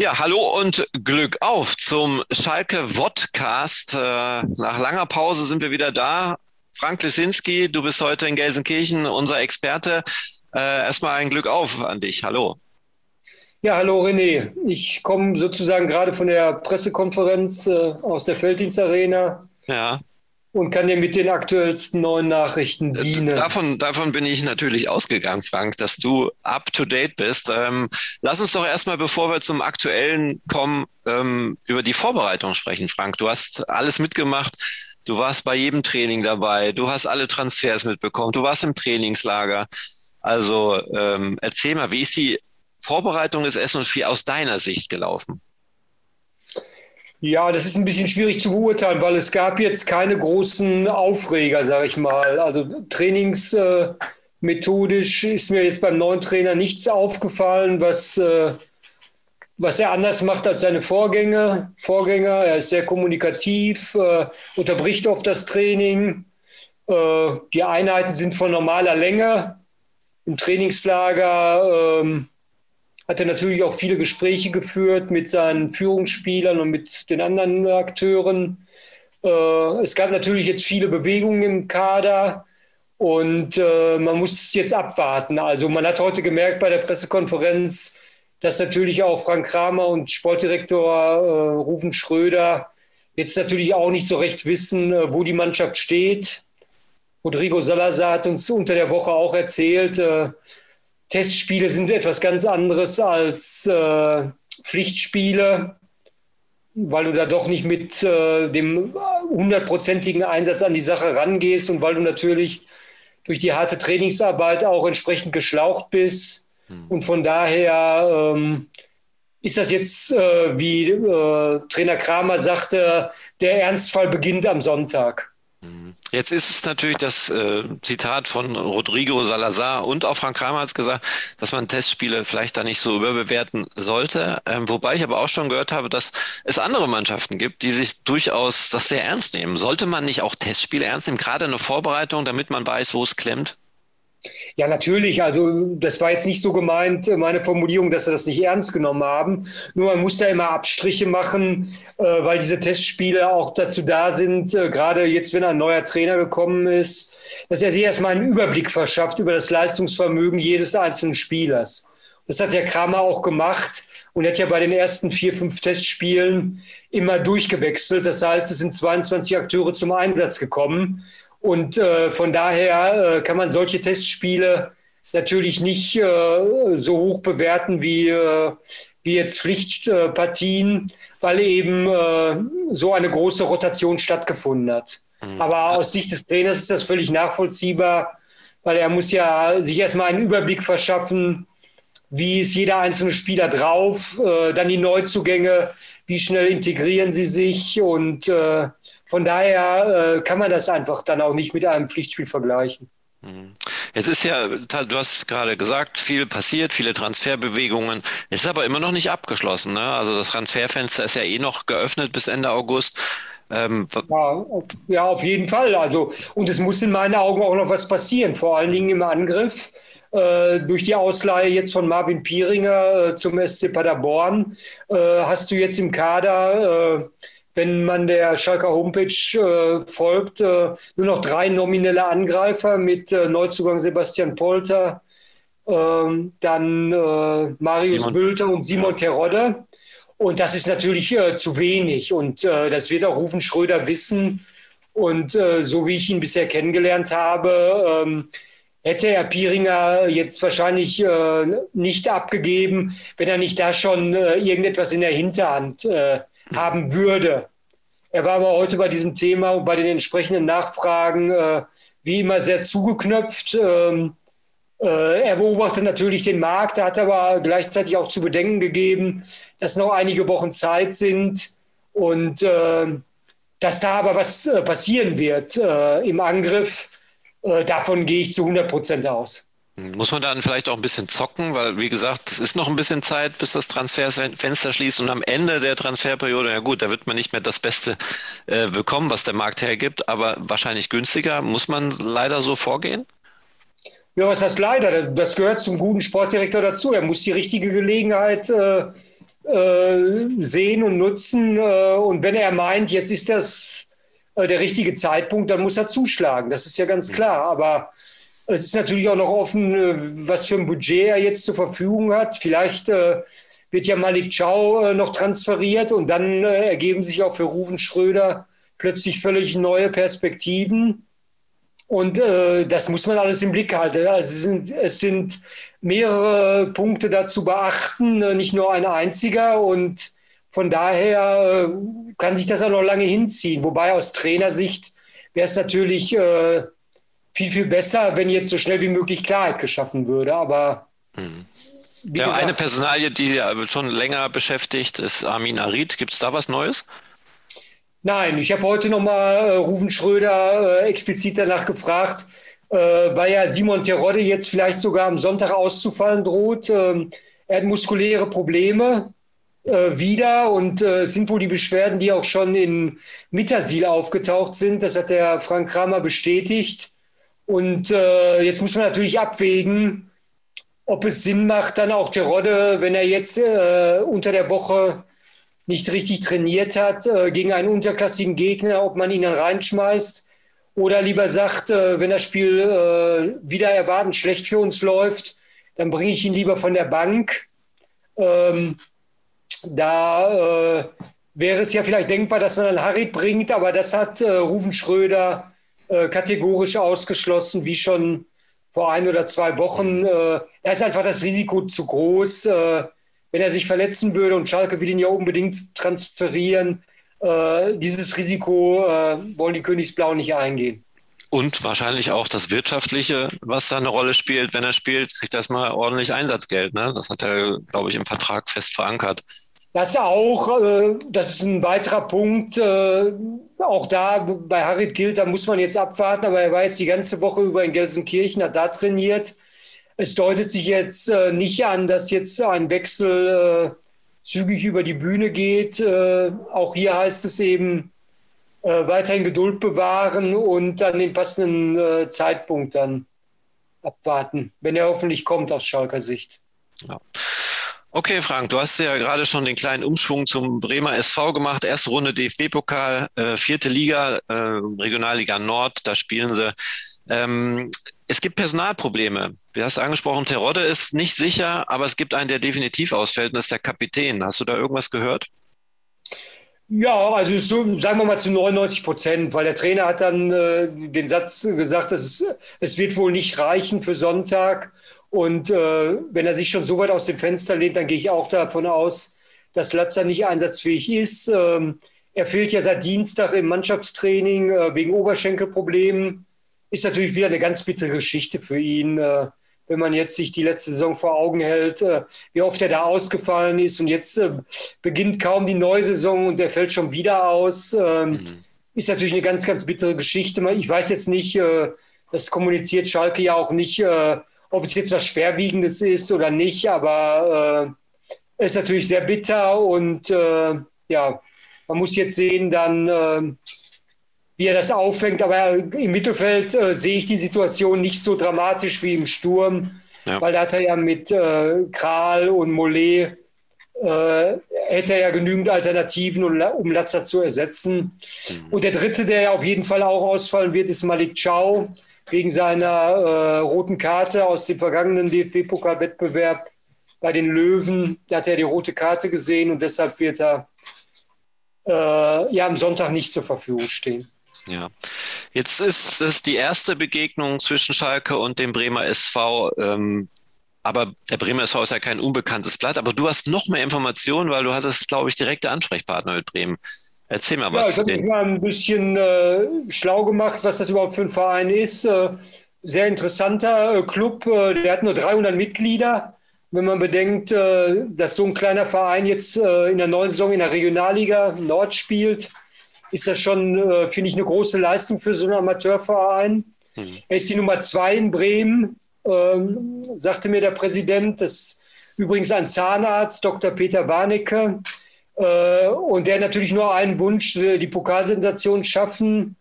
Ja, hallo und Glück auf zum Schalke Vodcast. Äh, nach langer Pause sind wir wieder da. Frank Lesinski, du bist heute in Gelsenkirchen unser Experte. Äh, erstmal ein Glück auf an dich. Hallo. Ja, hallo René. Ich komme sozusagen gerade von der Pressekonferenz äh, aus der Felddienstarena. Ja und kann dir mit den aktuellsten neuen Nachrichten äh, dienen. Davon, davon bin ich natürlich ausgegangen, Frank, dass du up to date bist. Ähm, lass uns doch erstmal, bevor wir zum Aktuellen kommen, ähm, über die Vorbereitung sprechen, Frank. Du hast alles mitgemacht. Du warst bei jedem Training dabei. Du hast alle Transfers mitbekommen. Du warst im Trainingslager. Also ähm, erzähl mal, wie ist die Vorbereitung des S&4 aus deiner Sicht gelaufen? Ja, das ist ein bisschen schwierig zu beurteilen, weil es gab jetzt keine großen Aufreger, sage ich mal. Also trainingsmethodisch äh, ist mir jetzt beim neuen Trainer nichts aufgefallen, was, äh, was er anders macht als seine Vorgänger. Vorgänger. Er ist sehr kommunikativ, äh, unterbricht oft das Training. Die Einheiten sind von normaler Länge. Im Trainingslager ähm, hat er natürlich auch viele Gespräche geführt mit seinen Führungsspielern und mit den anderen Akteuren. Äh, es gab natürlich jetzt viele Bewegungen im Kader und äh, man muss jetzt abwarten. Also man hat heute gemerkt bei der Pressekonferenz, dass natürlich auch Frank Kramer und Sportdirektor äh, Rufen Schröder jetzt natürlich auch nicht so recht wissen, wo die Mannschaft steht. Rodrigo Salazar hat uns unter der Woche auch erzählt, äh, Testspiele sind etwas ganz anderes als äh, Pflichtspiele, weil du da doch nicht mit äh, dem hundertprozentigen Einsatz an die Sache rangehst und weil du natürlich durch die harte Trainingsarbeit auch entsprechend geschlaucht bist. Hm. Und von daher ähm, ist das jetzt, äh, wie äh, Trainer Kramer sagte, der Ernstfall beginnt am Sonntag. Jetzt ist es natürlich das äh, Zitat von Rodrigo Salazar und auch Frank Kramer hat es gesagt, dass man Testspiele vielleicht da nicht so überbewerten sollte. Ähm, wobei ich aber auch schon gehört habe, dass es andere Mannschaften gibt, die sich durchaus das sehr ernst nehmen. Sollte man nicht auch Testspiele ernst nehmen, gerade eine Vorbereitung, damit man weiß, wo es klemmt? Ja, natürlich. Also das war jetzt nicht so gemeint, meine Formulierung, dass sie das nicht ernst genommen haben. Nur man muss da immer Abstriche machen, äh, weil diese Testspiele auch dazu da sind, äh, gerade jetzt, wenn ein neuer Trainer gekommen ist, dass er sich erstmal einen Überblick verschafft über das Leistungsvermögen jedes einzelnen Spielers. Das hat der Kramer auch gemacht und hat ja bei den ersten vier, fünf Testspielen immer durchgewechselt. Das heißt, es sind 22 Akteure zum Einsatz gekommen. Und äh, von daher äh, kann man solche Testspiele natürlich nicht äh, so hoch bewerten wie, äh, wie jetzt Pflichtpartien, weil eben äh, so eine große Rotation stattgefunden hat. Mhm. Aber aus Sicht des Trainers ist das völlig nachvollziehbar, weil er muss ja sich erstmal einen Überblick verschaffen, wie ist jeder einzelne Spieler drauf, äh, dann die Neuzugänge, wie schnell integrieren sie sich und äh, von daher äh, kann man das einfach dann auch nicht mit einem Pflichtspiel vergleichen. Mhm. Es ist ja, du hast gerade gesagt, viel passiert, viele Transferbewegungen. Es ist aber immer noch nicht abgeschlossen. Ne? Also das Transferfenster ist ja eh noch geöffnet bis Ende August. Ähm, ja, ja, auf jeden Fall. Also, und es muss in meinen Augen auch noch was passieren, vor allen Dingen im Angriff. Äh, durch die Ausleihe jetzt von Marvin Pieringer äh, zum SC Paderborn äh, hast du jetzt im Kader wenn man der Schalker Homepage äh, folgt, äh, nur noch drei nominelle Angreifer mit äh, Neuzugang Sebastian Polter, ähm, dann äh, Marius Simon. Bülter und Simon. Terodde. Und das ist natürlich äh, zu wenig. Und äh, das wird auch Rufen Schröder wissen. Und so wie ich ihn bisher kennengelernt habe, ähm, hätte er Pieringer jetzt wahrscheinlich nicht abgegeben, wenn er nicht da schon irgendetwas in der Hinterhand äh, haben würde. Er war aber heute bei diesem Thema und bei den entsprechenden Nachfragen äh, wie immer sehr zugeknöpft. Ähm, äh, er beobachtet natürlich den Markt, hat aber gleichzeitig auch zu bedenken gegeben, dass noch einige Wochen Zeit sind und äh, dass da aber was äh, passieren wird äh, im Angriff. Äh, davon gehe ich zu 100 Prozent aus. Muss man dann vielleicht auch ein bisschen zocken, weil wie gesagt, es ist noch ein bisschen Zeit, bis das Transferfenster schließt und am Ende der Transferperiode, ja gut, da wird man nicht mehr das Beste äh, bekommen, was der Markt hergibt, aber wahrscheinlich günstiger. Muss man leider so vorgehen? Ja, was heißt leider? Das gehört zum guten Sportdirektor dazu. Er muss die richtige Gelegenheit äh, äh, sehen und nutzen. Äh, und wenn er meint, jetzt ist das äh, der richtige Zeitpunkt, dann muss er zuschlagen. Das ist ja ganz klar. Aber es ist natürlich auch noch offen, äh, was für ein Budget er jetzt zur Verfügung hat. Vielleicht äh, wird ja Malik Chow noch transferiert und dann ergeben sich auch für Rufen Schröder plötzlich völlig neue Perspektiven. Und äh, das muss man alles im Blick halten. Also es sind, es sind mehrere Punkte dazu beachten, äh, nicht nur ein einziger. Und von daher äh, kann sich das auch noch lange hinziehen. Wobei aus Trainersicht wäre es natürlich äh, viel, viel besser, wenn jetzt so schnell wie möglich Klarheit geschaffen würde. Aber mhm. ja, gesagt, eine Personalie, die Sie schon länger beschäftigt, ist Armin Arid. Gibt es da was Neues? Nein, ich habe heute nochmal äh, Rufen Schröder äh, explizit danach gefragt, äh, weil ja Simon Terodde jetzt vielleicht sogar am Sonntag auszufallen droht. Ähm, er hat muskuläre Probleme äh, wieder und äh, sind wohl die Beschwerden, die auch schon in Mittersil aufgetaucht sind. Das hat der Frank Kramer bestätigt. Und äh, jetzt muss man natürlich abwägen, ob es Sinn macht, dann auch Terodde, wenn er jetzt unter der Woche nicht richtig trainiert hat äh, gegen einen unterklassigen Gegner, ob man ihn dann reinschmeißt oder lieber sagt, äh, wenn das Spiel äh, wieder erwartend schlecht für uns läuft, dann bringe ich ihn lieber von der Bank. Ähm, da äh, wäre es ja vielleicht denkbar, dass man einen Harit bringt, aber das hat äh, Rufen Schröder äh, kategorisch ausgeschlossen, wie schon vor ein oder zwei Wochen. da ist einfach das Risiko zu groß wenn er sich verletzen würde und Schalke will ihn ja unbedingt transferieren, äh, dieses Risiko äh, wollen die Königsblau nicht eingehen. Und wahrscheinlich auch das Wirtschaftliche, was da eine Rolle spielt. Wenn er spielt, kriegt er erstmal ordentlich Einsatzgeld. Ne? Das hat er, glaube ich, im Vertrag fest verankert. Das auch, äh, das ist ein weiterer Punkt. Äh, auch da bei Harit gilt, da muss man jetzt abwarten, aber er war jetzt die ganze Woche über in Gelsenkirchen, hat da trainiert. Es deutet sich jetzt äh, nicht an, dass jetzt ein Wechsel äh, zügig über die Bühne geht. Äh, auch hier heißt es eben, weiterhin Geduld bewahren und dann den passenden Zeitpunkt dann abwarten, wenn er hoffentlich kommt aus Schalker Sicht. Ja. Okay, Frank, du hast ja gerade schon den kleinen Umschwung zum Bremer SV gemacht. Erste Runde DFB-Pokal, äh, vierte Liga, äh, Regionalliga Nord, da spielen sie. Ähm, es gibt Personalprobleme. Du hast angesprochen, Terodde ist nicht sicher, aber es gibt einen, der definitiv ausfällt, und das ist der Kapitän. Hast du da irgendwas gehört? Ja, also so, sagen wir mal zu 99 Prozent, weil der Trainer hat dann äh, den Satz gesagt, dass es, es wird wohl nicht reichen für Sonntag. Und äh, wenn er sich schon so weit aus dem Fenster lehnt, dann gehe ich auch davon aus, dass Latzer nicht einsatzfähig ist. Ähm, er fehlt ja seit Dienstag im Mannschaftstraining äh, wegen Oberschenkelproblemen ist natürlich wieder eine ganz bittere Geschichte für ihn, äh, wenn man jetzt sich die letzte Saison vor Augen hält, äh, wie oft er da ausgefallen ist und jetzt äh, beginnt kaum die neue Saison und er fällt schon wieder aus. Ähm, mhm. Ist natürlich eine ganz, ganz bittere Geschichte. Ich weiß jetzt nicht, äh, das kommuniziert Schalke ja auch nicht, äh, ob es jetzt was Schwerwiegendes ist oder nicht, aber äh, es ist natürlich sehr bitter und ja, man muss jetzt sehen, dann wie er das auffängt. Aber im Mittelfeld äh, sehe ich die Situation nicht so dramatisch wie im Sturm, ja. weil da hat er ja mit äh, Kral und Mollet äh, hätte er ja genügend Alternativen, um Latzer zu ersetzen. Mhm. Und der dritte, der ja auf jeden Fall auch ausfallen wird, ist Malik Chow wegen seiner äh, roten Karte aus dem vergangenen DFB-Pokalwettbewerb bei den Löwen. Da hat er die rote Karte gesehen und deshalb wird er äh, ja am Sonntag nicht zur Verfügung stehen. Ja, jetzt ist es die erste Begegnung zwischen Schalke und dem Bremer SV. Ähm, aber der Bremer SV ist ja kein unbekanntes Blatt. Aber du hast noch mehr Informationen, weil du hattest, glaube ich, direkte Ansprechpartner mit Bremen. Erzähl mal was. Ja, ich habe mich mal ein bisschen äh, schlau gemacht, was das überhaupt für ein Verein ist. Äh, sehr interessanter äh, Club. Äh, der hat nur 300 Mitglieder. Wenn man bedenkt, äh, dass so ein kleiner Verein jetzt äh, in der neuen Saison in der Regionalliga Nord spielt, ist das schon, finde ich, eine große Leistung für so einen Amateurverein. Mhm. Er ist die Nummer zwei in Bremen, ähm, sagte mir der Präsident. Das ist übrigens ein Zahnarzt, Dr. Peter Warnecke. Äh, und der natürlich nur einen Wunsch, äh, die Pokalsensation schaffen.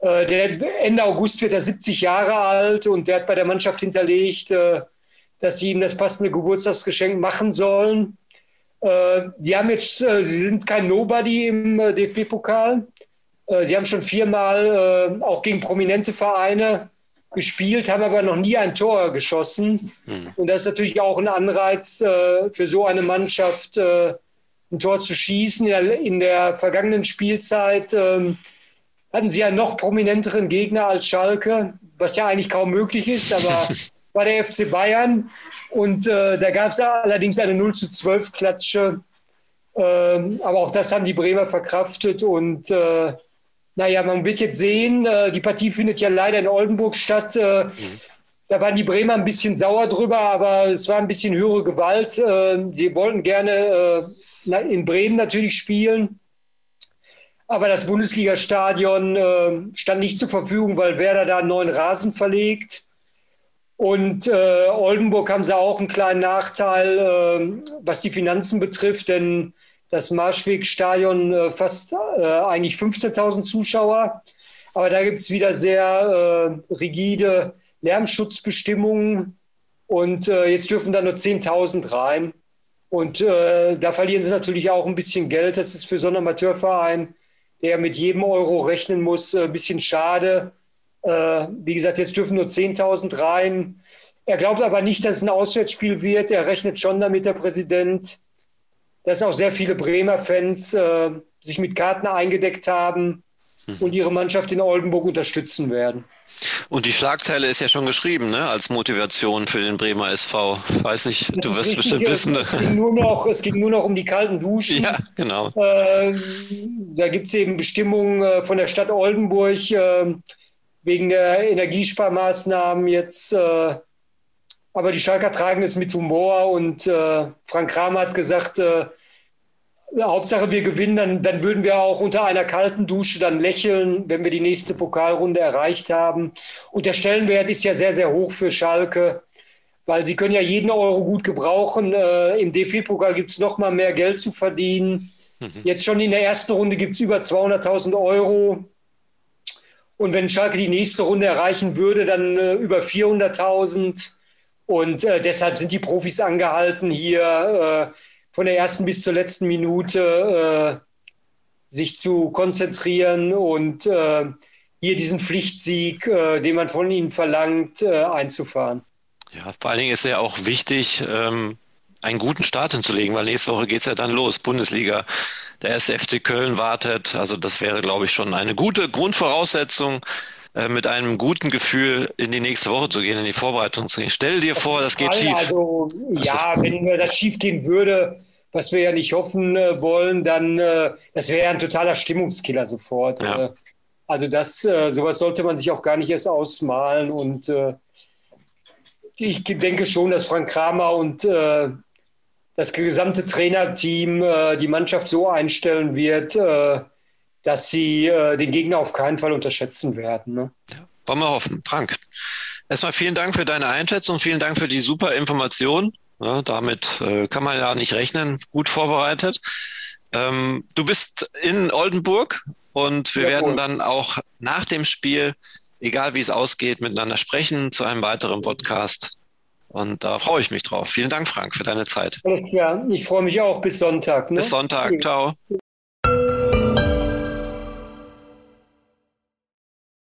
Äh, der, Ende August wird er 70 Jahre alt und der hat bei der Mannschaft hinterlegt, dass sie ihm das passende Geburtstagsgeschenk machen sollen. Die haben jetzt, sie sind kein Nobody im DFB-Pokal. Sie haben schon viermal auch gegen prominente Vereine gespielt, haben aber noch nie ein Tor geschossen. Mhm. Und das ist natürlich auch ein Anreiz für so eine Mannschaft, ein Tor zu schießen. In der vergangenen Spielzeit ähm, hatten sie einen noch prominenteren Gegner als Schalke, was ja eigentlich kaum möglich ist, aber war der FC Bayern. Und äh, da gab es allerdings eine 0 zu 12 Klatsche. Ähm, aber auch das haben die Bremer verkraftet. Und äh, naja, man wird jetzt sehen, äh, die Partie findet ja leider in Oldenburg statt. Äh, mhm. Da waren die Bremer ein bisschen sauer drüber, aber es war ein bisschen höhere Gewalt. Äh, sie wollten gerne äh, in Bremen natürlich spielen. Aber das Bundesligastadion äh, stand nicht zur Verfügung, weil Werder da einen neuen Rasen verlegt. Und äh, Oldenburg haben sie auch einen kleinen Nachteil, äh, was die Finanzen betrifft, denn das Marschwegstadion äh, fast äh, eigentlich 15.000 Zuschauer. Aber da gibt es wieder sehr äh, rigide Lärmschutzbestimmungen. Und jetzt dürfen da nur 10.000 rein. Und da verlieren sie natürlich auch ein bisschen Geld. Das ist für so einen Amateurverein der mit jedem Euro rechnen muss, ein äh, bisschen schade. Äh, wie gesagt, jetzt dürfen nur 10.000 rein. Er glaubt aber nicht, dass es ein Auswärtsspiel wird. Er rechnet schon damit, der Präsident, dass auch sehr viele Bremer Fans äh, sich mit Karten eingedeckt haben. Und ihre Mannschaft in Oldenburg unterstützen werden. Und die Schlagzeile ist ja schon geschrieben, ne? als Motivation für den Bremer SV. Weiß nicht, du wirst richtig, bestimmt wissen. Es, ging nur noch, es ging nur noch um die kalten Duschen. Ja, genau. Äh, da gibt es eben Bestimmungen äh, von der Stadt Oldenburg äh, wegen der Energiesparmaßnahmen jetzt. Äh, aber die Schalker tragen es mit Humor und äh, Frank Kramer hat gesagt, Hauptsache wir gewinnen, dann, dann würden wir auch unter einer kalten Dusche dann lächeln, wenn wir die nächste Pokalrunde erreicht haben. Und der Stellenwert ist ja sehr, sehr hoch für Schalke, weil sie können ja jeden Euro gut gebrauchen. Äh, Im DFB-Pokal gibt es noch mal mehr Geld zu verdienen. Mhm. Jetzt schon in der ersten Runde gibt es über 200.000 Euro. Und wenn Schalke die nächste Runde erreichen würde, dann äh, über 400.000. Und äh, deshalb sind die Profis angehalten, hier äh, von der ersten bis zur letzten Minute äh, sich zu konzentrieren und äh, hier diesen Pflichtsieg, äh, den man von ihnen verlangt, äh, einzufahren. Ja, vor allen Dingen ist ja auch wichtig, ähm, einen guten Start hinzulegen, weil nächste Woche geht es ja dann los, Bundesliga. Der erste FC Köln wartet. Also das wäre, glaube ich, schon eine gute Grundvoraussetzung, äh, mit einem guten Gefühl in die nächste Woche zu gehen, in die Vorbereitung zu gehen. Stell dir vor, das geht schief. Also, ja, wenn das schief gehen würde, was wir ja nicht hoffen äh, wollen, dann äh, das wäre ja ein totaler Stimmungskiller sofort. Ja. Äh. also das, sowas sollte man sich auch gar nicht erst ausmalen. Und ich denke schon, dass Frank Kramer und das gesamte Trainerteam die Mannschaft so einstellen wird, dass sie äh, den Gegner auf keinen Fall unterschätzen werden. Ne? Ja, wollen wir hoffen. Frank, erstmal vielen Dank für deine Einschätzung, vielen Dank für die super Information. Ja, damit äh, kann man ja nicht rechnen, gut vorbereitet. Ähm, du bist in Oldenburg und wir ja, werden cool. dann auch nach dem Spiel, egal wie es ausgeht, miteinander sprechen zu einem weiteren Podcast. Und da freue ich mich drauf. Vielen Dank, Frank, für deine Zeit. Ja, ich freue mich auch. Bis Sonntag. Ne? Bis Sonntag. Ciao.